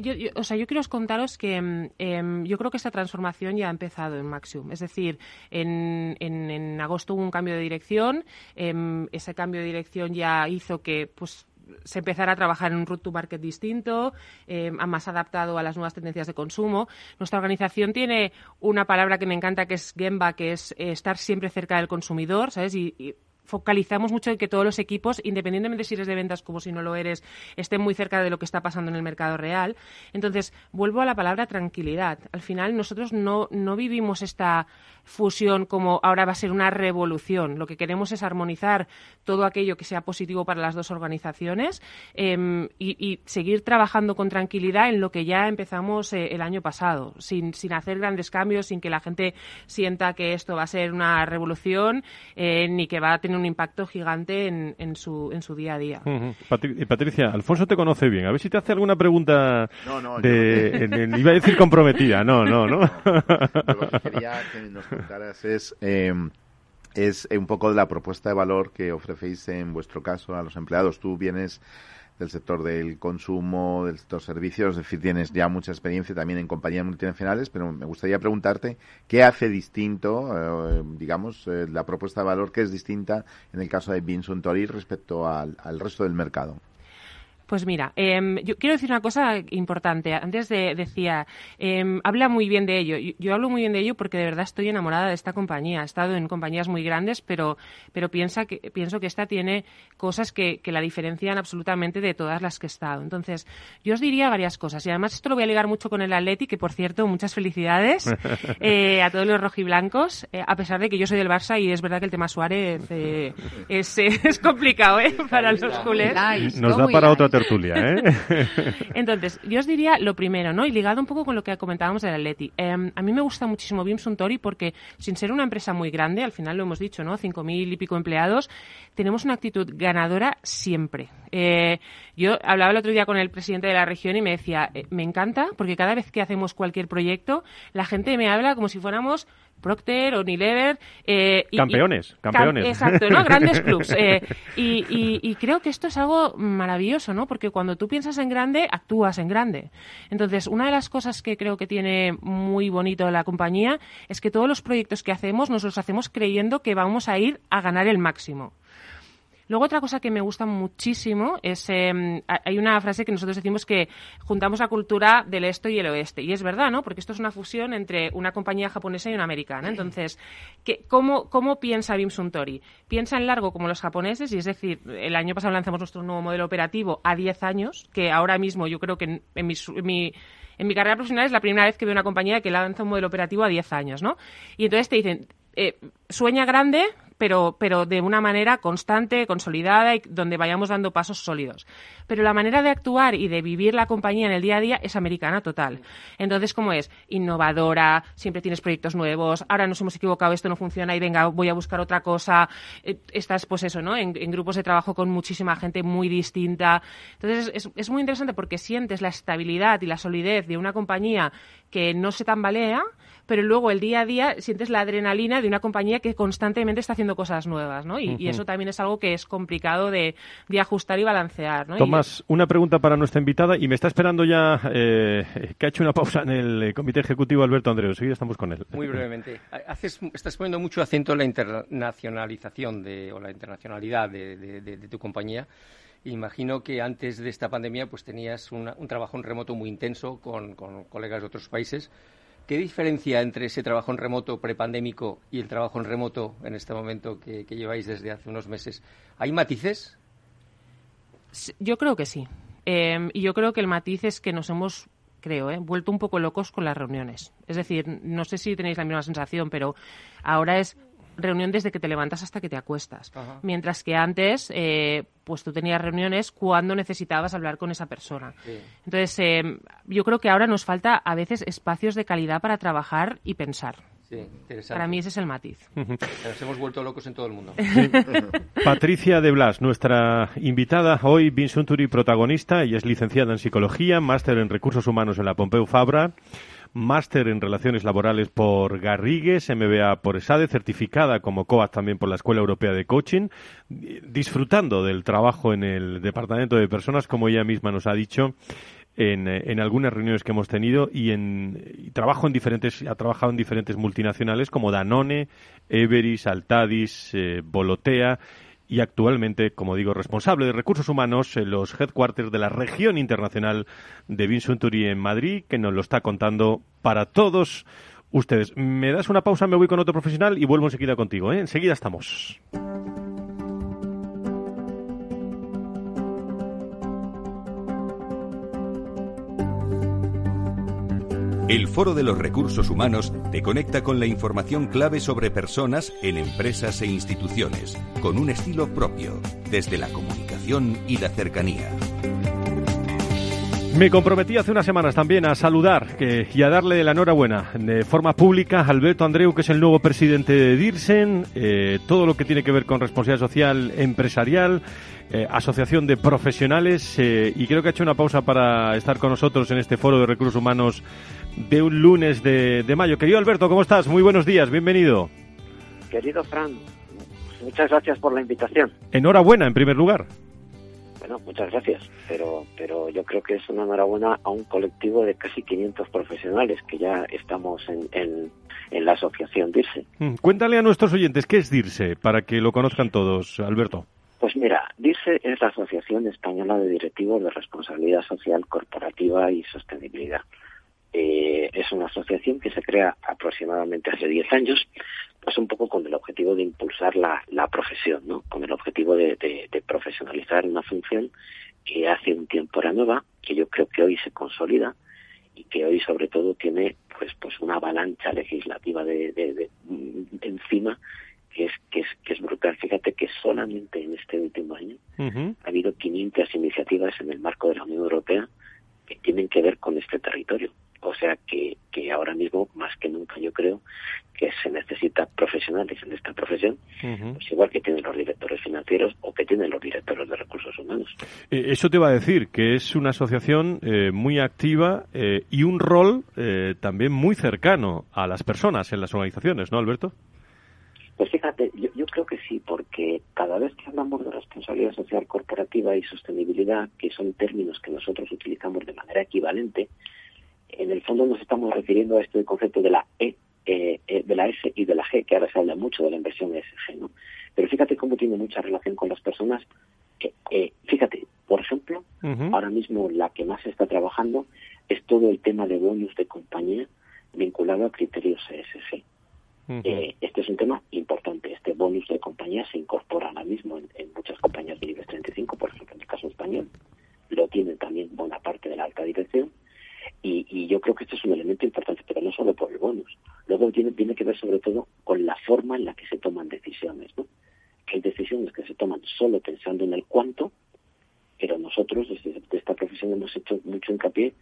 yo, o sea, yo quiero contaros que mm, em, yo creo que esta transformación ya ha empezado en Maxium. Es decir, en, agosto hubo un cambio de dirección. Em, ese cambio de dirección ya hizo que pues se empezara a trabajar en un route to market distinto, em, más adaptado a las nuevas tendencias de consumo. Nuestra organización tiene una palabra que me encanta que es Gemba, que es eh, estar siempre cerca del consumidor, ¿sabes? y focalizamos mucho en que todos los equipos, independientemente si eres de ventas como si no lo eres, estén muy cerca de lo que está pasando en el mercado real. Entonces, vuelvo a la palabra tranquilidad. Al final, nosotros no, no vivimos esta fusión como ahora va a ser una revolución. Lo que queremos es armonizar todo aquello que sea positivo para las dos organizaciones em, y, seguir trabajando con tranquilidad en lo que ya empezamos eh, el año pasado, sin, sin hacer grandes cambios, sin que la gente sienta que esto va a ser una revolución eh, ni que va a tener un impacto gigante en, en, su, en su día a día. Patricia, Alfonso te conoce bien. A ver si te hace alguna pregunta de, iba a decir comprometida. No, no, no. Lo que quería que nos contaras es... Eh, es un poco de la propuesta de valor que ofrecéis en vuestro caso a los empleados. Tú vienes del sector del consumo, del sector servicios, es decir, tienes ya mucha experiencia también en compañías multinacionales, pero me gustaría preguntarte qué hace distinto, eh, digamos, eh, la propuesta de valor que es distinta en el caso de Vinsuntori respecto al resto del mercado. Pues mira, em, yo quiero decir una cosa importante. Antes de, decía, eh, habla muy bien de ello. Yo, hablo muy bien de ello porque de verdad estoy enamorada de esta compañía. He estado en compañías muy grandes, pero, pero piensa que, pienso que esta tiene cosas que, que, la diferencian absolutamente de todas las que he estado. Entonces, yo os diría varias cosas. Y además esto lo voy a ligar mucho con el Atleti, que por cierto, muchas felicidades eh, a todos los rojiblancos, eh, a pesar de que yo soy del Barça y es verdad que el tema Suárez eh, es, es, complicado ¿eh? para los culés. Nos da para otra ¿eh? Entonces, yo os diría lo primero, ¿no? Y ligado un poco con lo que comentábamos del Atleti. Em, a mí me gusta muchísimo Bim Suntory porque, sin ser una empresa muy grande, al final lo hemos dicho, ¿no? Cinco mil y pico empleados, tenemos una actitud ganadora siempre. Eh, yo hablaba el otro día con el presidente de la región y me decía, eh, me encanta porque cada vez que hacemos cualquier proyecto, la gente me habla como si fuéramos Procter, Unilever. Eh, campeones, campeones. exacto, ¿no? Grandes clubs. Eh, y, creo que esto es algo maravilloso, ¿no? Porque cuando tú piensas en grande, actúas en grande. Entonces, una de las cosas que creo que tiene muy bonito la compañía es que todos los proyectos que hacemos nos los hacemos creyendo que vamos a ir a ganar el máximo. Luego otra cosa que me gusta muchísimo es, em, hay una frase que nosotros decimos que juntamos la cultura del este y el oeste. Y es verdad, ¿no? Porque esto es una fusión entre una compañía japonesa y una americana. Entonces, ¿qué, cómo, ¿cómo piensa Bim Suntory? Piensa en largo como los japoneses, y es decir, el año pasado lanzamos nuestro nuevo modelo operativo a 10 años, que ahora mismo yo creo que en, mi, en mi carrera profesional es la primera vez que veo una compañía que lanza un modelo operativo a 10 años, ¿no? Y entonces te dicen, eh, sueña grande, pero, pero de una manera constante, consolidada y donde vayamos dando pasos sólidos. Pero la manera de actuar y de vivir la compañía en el día a día es americana total. Entonces, ¿cómo es? Innovadora, siempre tienes proyectos nuevos, ahora nos hemos equivocado, esto no funciona y venga, voy a buscar otra cosa. Eh, estás, pues eso, ¿no? En, grupos de trabajo con muchísima gente muy distinta. Entonces, es, es muy interesante porque sientes la estabilidad y la solidez de una compañía que no se tambalea, pero luego el día a día sientes la adrenalina de una compañía que constantemente está haciendo cosas nuevas, ¿no? Y, eso también es algo que es complicado de, ajustar y balancear, ¿no? Tomás, una pregunta para nuestra invitada y me está esperando ya eh, que ha hecho una pausa en el comité ejecutivo Alberto Andreu. Seguida estamos con él. Muy brevemente. Haces, estás poniendo mucho acento en la internacionalización de, o la internacionalidad de, tu compañía. Imagino que antes de esta pandemia pues tenías un trabajo en remoto muy intenso con, con colegas de otros países. ¿Qué diferencia entre ese trabajo en remoto prepandémico y el trabajo en remoto en este momento que, lleváis desde hace unos meses? ¿Hay matices? Yo creo que sí. Em, y yo creo que el matiz es que nos hemos creo, ¿eh? vuelto un poco locos con las reuniones. Es decir, no sé si tenéis la misma sensación, pero ahora es reunión desde que te levantas hasta que te acuestas. Mientras que antes, eh, pues tú tenías reuniones cuando necesitabas hablar con esa persona. Entonces, eh, yo creo que ahora nos falta a veces espacios de calidad para trabajar y pensar. Para mí ese es el matiz. Nos hemos vuelto locos en todo el mundo. Patricia de Blas, nuestra invitada hoy, Vinsunturi protagonista, ella es licenciada en Psicología, máster en Recursos Humanos en la Pompeu Fabra máster en Relaciones Laborales por Garrigues, MBA por ESADE, certificada como COAS también por la Escuela Europea de Coaching, disfrutando del trabajo en el Departamento de Personas, como ella misma nos ha dicho. En, en, algunas reuniones que hemos tenido y en trabajo en diferentes ha trabajado en diferentes multinacionales como Danone, Everis, Altadis, eh, Bolotea y actualmente, como digo, responsable de recursos humanos en los headquarters de la región internacional de Vinsunturi en Madrid, que nos lo está contando para todos ustedes. Me das una pausa, me voy con otro profesional y vuelvo enseguida contigo. ¿eh? Enseguida estamos. El Foro de los Recursos Humanos te conecta con la información clave sobre personas en empresas e instituciones, con un estilo propio, desde la comunicación y la cercanía. Me comprometí hace unas semanas también a saludar y a darle la enhorabuena de forma pública a Alberto Andreu, que es el nuevo presidente de DIRSEN, eh, todo lo que tiene que ver con responsabilidad social empresarial, eh, asociación de profesionales, eh, y creo que ha hecho una pausa para estar con nosotros en este foro de recursos humanos de un lunes de, de mayo. Querido Alberto, ¿cómo estás? Muy buenos días, bienvenido. Querido Fran, muchas gracias por la invitación. Enhorabuena, en primer lugar. Bueno, muchas gracias, pero, pero yo creo que es una enhorabuena a un colectivo de casi 500 profesionales que ya estamos en, en, en la asociación DIRSE. Mm, Cuéntale a nuestros oyentes qué es DIRSE, para que lo conozcan todos, Alberto. Pues mira, DIRSE es la Asociación Española de Directivos de Responsabilidad Social Corporativa y Sostenibilidad. Eh, es una asociación que se crea aproximadamente hace 10 años, pues un poco con el objetivo de impulsar la, la profesión, ¿no? Con el objetivo de, de, de, profesionalizar una función que hace un tiempo era nueva, que yo creo que hoy se consolida y que hoy sobre todo tiene pues pues una avalancha legislativa de, de, de encima que es, que es que es brutal. Fíjate que solamente en este último año uh -huh. ha habido 500 iniciativas en el marco de la Unión Europea que tienen que ver con este territorio. O sea que, que ahora mismo, más que nunca, yo creo que se necesita profesionales en esta profesión, uh -huh. pues igual que tienen los directores financieros o que tienen los directores de recursos humanos. Eh, eso te va a decir que es una asociación eh, muy activa eh, y un rol eh, también muy cercano a las personas en las organizaciones, ¿no, Alberto? Pues fíjate, yo, yo, creo que sí, porque cada vez que hablamos de responsabilidad social corporativa y sostenibilidad, que son términos que nosotros utilizamos de manera equivalente, en el fondo nos estamos refiriendo a este concepto de la E, eh, de la S y de la G, que ahora se habla mucho de la inversión ESG, ¿no? Pero fíjate cómo tiene mucha relación con las personas. Eh, eh, fíjate, por ejemplo, uh -huh. ahora mismo la que más se está trabajando es todo el tema de bonus de compañía vinculado a criterios ESG. Uh -huh. eh, este es un tema importante. Este bonus de compañía se incorpora ahora mismo en, en muchas compañías de nivel 35, por ejemplo, en el caso español. Lo tiene también buena parte de la alta dirección. Y, y, yo creo que este es un elemento importante, pero no solo por el bonus. Luego tiene, tiene que ver sobre todo con la forma en la que se toman decisiones. ¿no? Que hay decisiones que se toman solo pensando en el cuánto, pero nosotros desde esta profesión hemos hecho mucho hincapié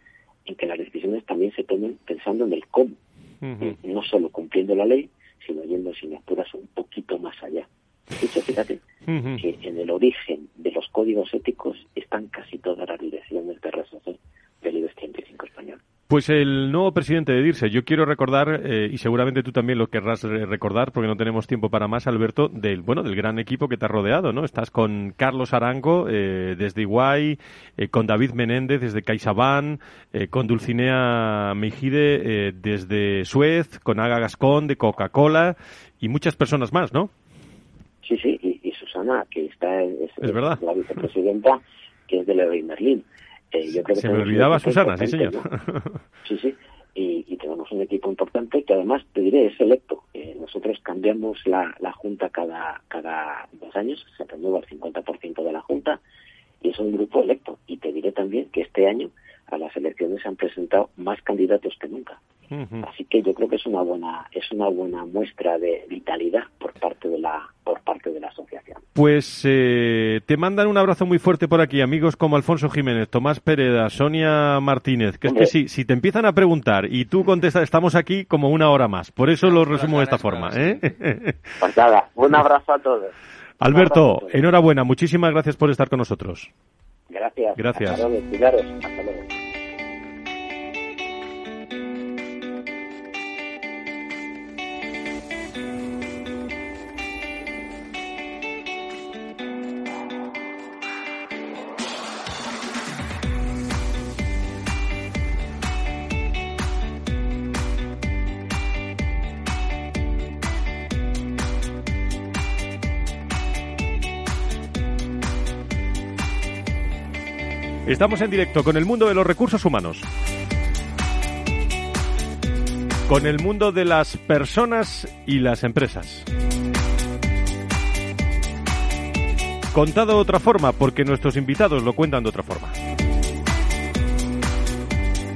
en que las decisiones también se tomen pensando en el cómo. Uh -huh. No solo cumpliendo la ley, sino yendo, si me apuras, un poquito más allá. De hecho, fíjate uh -huh. que en el origen de los códigos éticos están casi todas las direcciones de RSC del IBEX 35 español. Pues el nuevo presidente de DIRSE, yo quiero recordar, eh, y seguramente tú también lo querrás recordar, porque no tenemos tiempo para más, Alberto, del bueno del gran equipo que te ha rodeado, ¿no? Estás con Carlos Arango eh, desde Iguay, eh, con David Menéndez desde CaixaBank, con Dulcinea Mejide desde Suez, con Aga Gascón de Coca-Cola y muchas personas más, ¿no? Sí, sí, y, y Susana, que está es, es verdad. la vicepresidenta, que es de Leroy Merlin. Eh, yo creo que Se me olvidaba Susana, sí señor. ¿no? Sí, sí. Y, y, tenemos un equipo importante que además, te diré, es electo. Eh, nosotros cambiamos la, la Junta cada, cada dos años, se renueva el 50% de la Junta y es un grupo electo. Y te diré también que este año a las elecciones se han presentado más candidatos que nunca. Uh -huh. Así que yo creo que es una buena es una buena muestra de vitalidad por parte de la por parte de la asociación. Pues eh, te mandan un abrazo muy fuerte por aquí amigos como Alfonso Jiménez, Tomás Pereda, Sonia Martínez, que es que si, si te empiezan a preguntar y tú contestas estamos aquí como una hora más. Por eso lo resumo de esta forma, ¿eh? Pues nada, un abrazo a todos. Alberto, enhorabuena, muchísimas gracias por estar con nosotros. Gracias. Gracias. Hasta luego, cuidaros. Hasta luego. Estamos en directo con el mundo de los recursos humanos. Con el mundo de las personas y las empresas. Contado de otra forma, porque nuestros invitados lo cuentan de otra forma.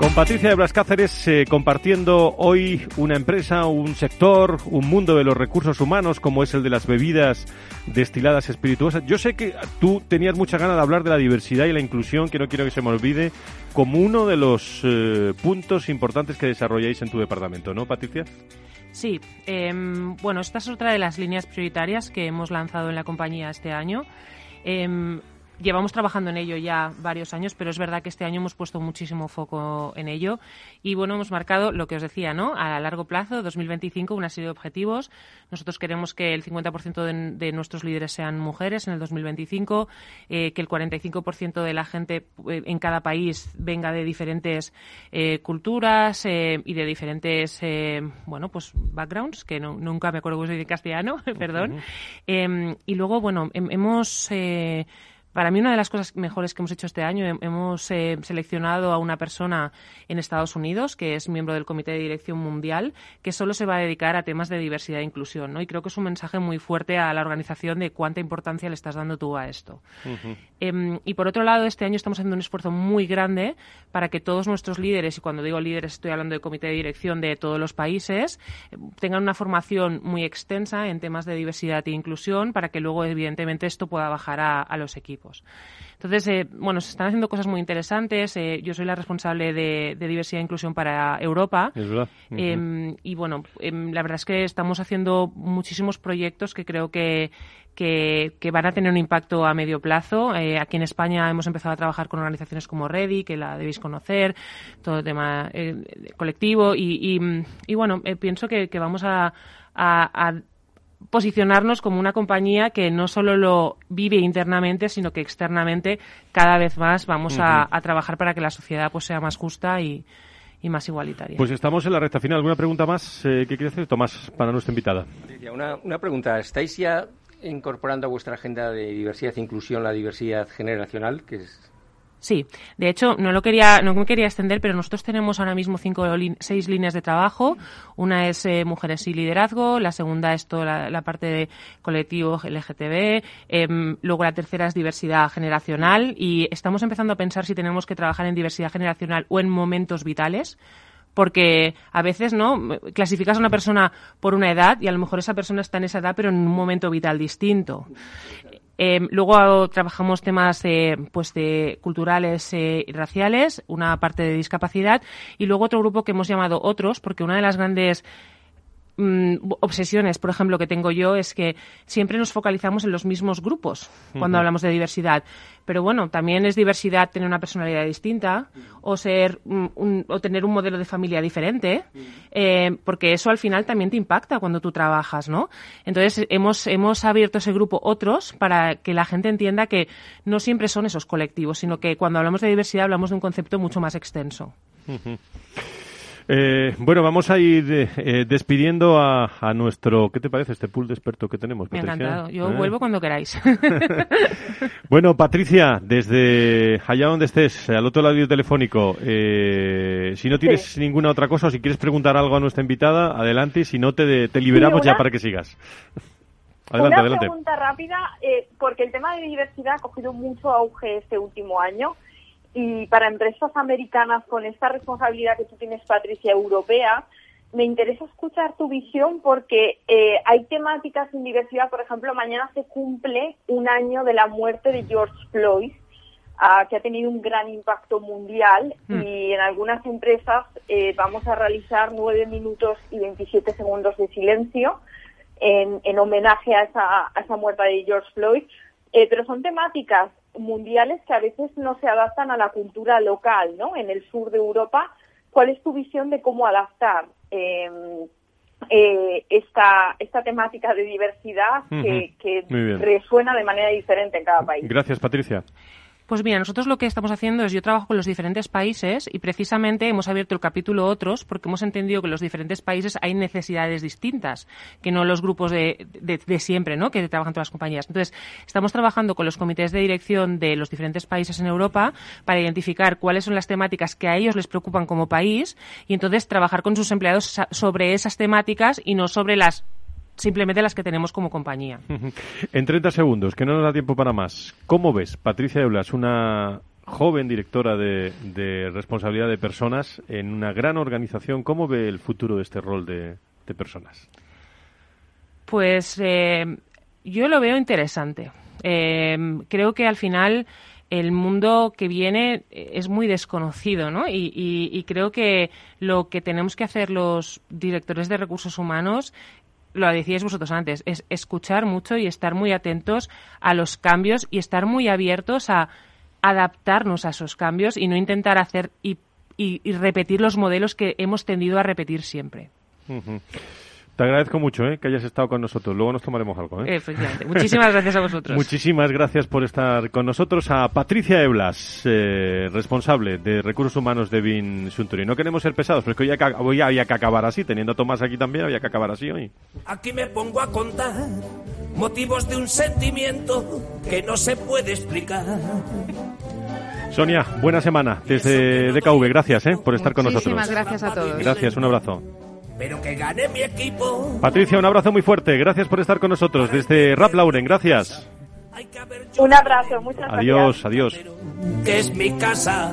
Con Patricia de Blas Cáceres eh, compartiendo hoy una empresa, un sector, un mundo de los recursos humanos como es el de las bebidas destiladas espirituosas. Yo sé que tú tenías mucha ganas de hablar de la diversidad y la inclusión, que no quiero que se me olvide, como uno de los eh, puntos importantes que desarrolláis en tu departamento, ¿no, Patricia? Sí, em, bueno, esta es otra de las líneas prioritarias que hemos lanzado en la compañía este año. Em, llevamos trabajando en ello ya varios años, pero es verdad que este año hemos puesto muchísimo foco en ello y bueno, hemos marcado lo que os decía, ¿no? A largo plazo, 2025, una serie de objetivos. Nosotros queremos que el 50% de, de, nuestros líderes sean mujeres en el 2025, eh, que el 45% de la gente eh, en cada país venga de diferentes eh, culturas eh, y de diferentes, bueno, pues backgrounds, que no, nunca me acuerdo cómo se dice en castellano, perdón. Em, y luego, bueno, hemos para mí una de las cosas mejores que hemos hecho este año, hemos eh, seleccionado a una persona en Estados Unidos que es miembro del Comité de Dirección Mundial que solo se va a dedicar a temas de diversidad e inclusión, ¿no? Y creo que es un mensaje muy fuerte a la organización de cuánta importancia le estás dando tú a esto. Uh -huh. eh, y por otro lado, este año estamos haciendo un esfuerzo muy grande para que todos nuestros líderes, y cuando digo líderes estoy hablando del Comité de Dirección de todos los países, tengan una formación muy extensa en temas de diversidad e inclusión para que luego, evidentemente, esto pueda bajar a, a los equipos Entonces, eh, bueno, se están haciendo cosas muy interesantes. Eh, yo soy la responsable de, de, diversidad e inclusión para Europa. Es verdad. Uh -huh. eh, y bueno, la verdad es que estamos haciendo muchísimos proyectos que creo que, que, que, van a tener un impacto a medio plazo. Eh, aquí en España hemos empezado a trabajar con organizaciones como Ready, que la debéis conocer, todo el tema eh, colectivo. Y, y, y bueno, eh, pienso que, que vamos a, a, a posicionarnos como una compañía que no solo lo vive internamente, sino que externamente cada vez más vamos uh -huh. a, a, trabajar para que la sociedad pues, sea más justa y, y, más igualitaria. Pues estamos en la recta final. ¿Alguna pregunta más eh, que quiere hacer Tomás para nuestra invitada? Una, una pregunta. ¿Estáis ya incorporando a vuestra agenda de diversidad e inclusión la diversidad generacional, que es Sí, de hecho no lo quería, no me quería extender, pero nosotros tenemos ahora mismo cinco, seis líneas de trabajo. Una es eh, mujeres y liderazgo, la segunda es toda la, parte de colectivo LGTB, eh, luego la tercera es diversidad generacional y estamos empezando a pensar si tenemos que trabajar en diversidad generacional o en momentos vitales porque a veces no clasificas a una persona por una edad y a lo mejor esa persona está en esa edad pero en un momento vital distinto eh, luego trabajamos temas eh, pues de culturales eh, y raciales, una parte de discapacidad y luego otro grupo que hemos llamado otros, porque una de las grandes mm, obsesiones, por ejemplo, que tengo yo es que siempre nos focalizamos en los mismos grupos cuando uh -huh. hablamos de diversidad. Pero bueno, también es diversidad tener una personalidad distinta o ser mm, un, o tener un modelo de familia diferente, eh, porque eso al final también te impacta cuando tú trabajas, ¿no? Entonces hemos hemos abierto ese grupo otros para que la gente entienda que no siempre son esos colectivos, sino que cuando hablamos de diversidad hablamos de un concepto mucho más extenso. Uh -huh. Eh, bueno, vamos a ir eh, despidiendo a, a, nuestro. ¿Qué te parece este pool de expertos que tenemos? Me ha encantado. Yo ¿Eh? vuelvo cuando queráis. bueno, Patricia, desde allá donde estés, al otro lado del telefónico, eh, si no tienes sí. ninguna otra cosa o si quieres preguntar algo a nuestra invitada, adelante. Si no, te, te liberamos ya para que sigas. Adelante, Una adelante. pregunta rápida, eh, porque el tema de diversidad ha cogido mucho auge este último año y para empresas americanas con esta responsabilidad que tú tienes, Patricia, europea, me interesa escuchar tu visión porque eh, hay temáticas en diversidad. Por ejemplo, mañana se cumple un año de la muerte de George Floyd, uh, que ha tenido un gran impacto mundial mm. y en algunas empresas eh, vamos a realizar nueve minutos y 27 segundos de silencio en, en homenaje a esa, a esa muerte de George Floyd. Eh, pero son temáticas mundiales que a veces no se adaptan a la cultura local, ¿no? En el sur de Europa, ¿cuál es tu visión de cómo adaptar eh, eh, esta, esta temática de diversidad uh -huh. que, que resuena de manera diferente en cada país? Gracias, Patricia. Pues mira, nosotros lo que estamos haciendo es yo trabajo con los diferentes países y precisamente hemos abierto el capítulo otros porque hemos entendido que en los diferentes países hay necesidades distintas que no los grupos de, de, de, siempre, ¿no? Que trabajan todas las compañías. Entonces, estamos trabajando con los comités de dirección de los diferentes países en Europa para identificar cuáles son las temáticas que a ellos les preocupan como país y entonces trabajar con sus empleados sobre esas temáticas y no sobre las simplemente las que tenemos como compañía. En 30 segundos, que no nos da tiempo para más. ¿Cómo ves, Patricia Eulas, una joven directora de, de responsabilidad de personas en una gran organización. ¿Cómo ve el futuro de este rol de, de personas? Pues eh, yo lo veo interesante. Eh, creo que al final el mundo que viene es muy desconocido, ¿no? Y, y, y, creo que lo que tenemos que hacer los directores de recursos humanos, lo decíais vosotros antes, es escuchar mucho y estar muy atentos a los cambios y estar muy abiertos a adaptarnos a esos cambios y no intentar hacer y, y repetir los modelos que hemos tendido a repetir siempre. Uh. Te agradezco mucho ¿eh? que hayas estado con nosotros. Luego nos tomaremos algo. ¿eh? Efectivamente. Muchísimas gracias a vosotros. Muchísimas gracias por estar con nosotros. A Patricia Eblas, eh, responsable de Recursos Humanos de Vin Suntory. No queremos ser pesados, pero es que hoy había que acabar así. Teniendo a Tomás aquí también, había que acabar así hoy. Aquí me pongo a contar motivos de un sentimiento que no se puede explicar. Sonia, buena semana desde DKV. Gracias eh, por estar con nosotros. Muchísimas gracias a todos. Gracias, un abrazo. Pero que gane mi equipo. Patricia, un abrazo muy fuerte. Gracias por estar con nosotros desde Rap Lauren. Gracias. Un abrazo, muchas adiós, gracias. Adiós, Que es mi casa.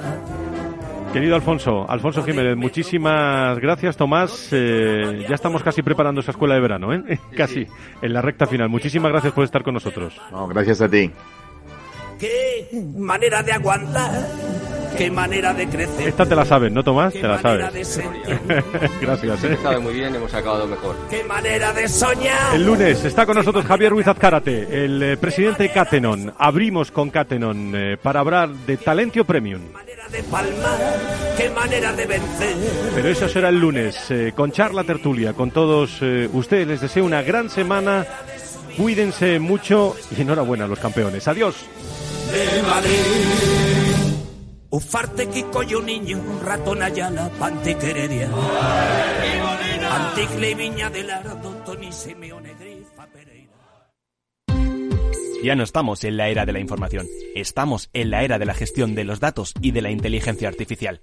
Querido Alfonso, Alfonso Jiménez, muchísimas gracias, Tomás. Eh, ya estamos casi preparando esa escuela de verano, ¿eh? casi, en la recta final. Muchísimas gracias por estar con nosotros. No, gracias a ti. Qué manera de aguantar, qué manera de crecer. Esta te la sabes, ¿no, Tomás? Te la sabes. Gracias, ¿eh? Sabe muy bien, hemos acabado mejor. Qué manera de soñar. El lunes está con nosotros Javier Ruiz Azcárate, el eh, presidente de Catenon. Abrimos con Catenon eh, para hablar de Talentio Premium. de palmar, qué manera de vencer. Pero eso será el lunes, eh, con charla tertulia, con todos eh, ustedes. Les deseo una gran semana. Cuídense mucho y enhorabuena a los campeones. Adiós. de Madrid. Ufarte, Kiko y un niño, ratón Ayala, Pantiqueredia. Anticle y Viña del Ardo, Tony Simeone, Grifa Pereira. Ya no estamos en la era de la información, estamos en la era de la gestión de los datos y de la inteligencia artificial.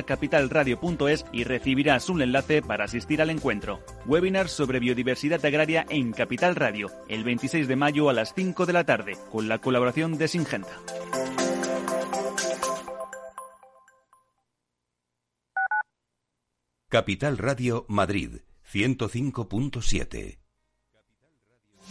capitalradio.es y recibirás un enlace para asistir al encuentro. Webinar sobre biodiversidad agraria en Capital Radio, el 26 de mayo a las 5 de la tarde, con la colaboración de Singenta. Capital Radio Madrid 105.7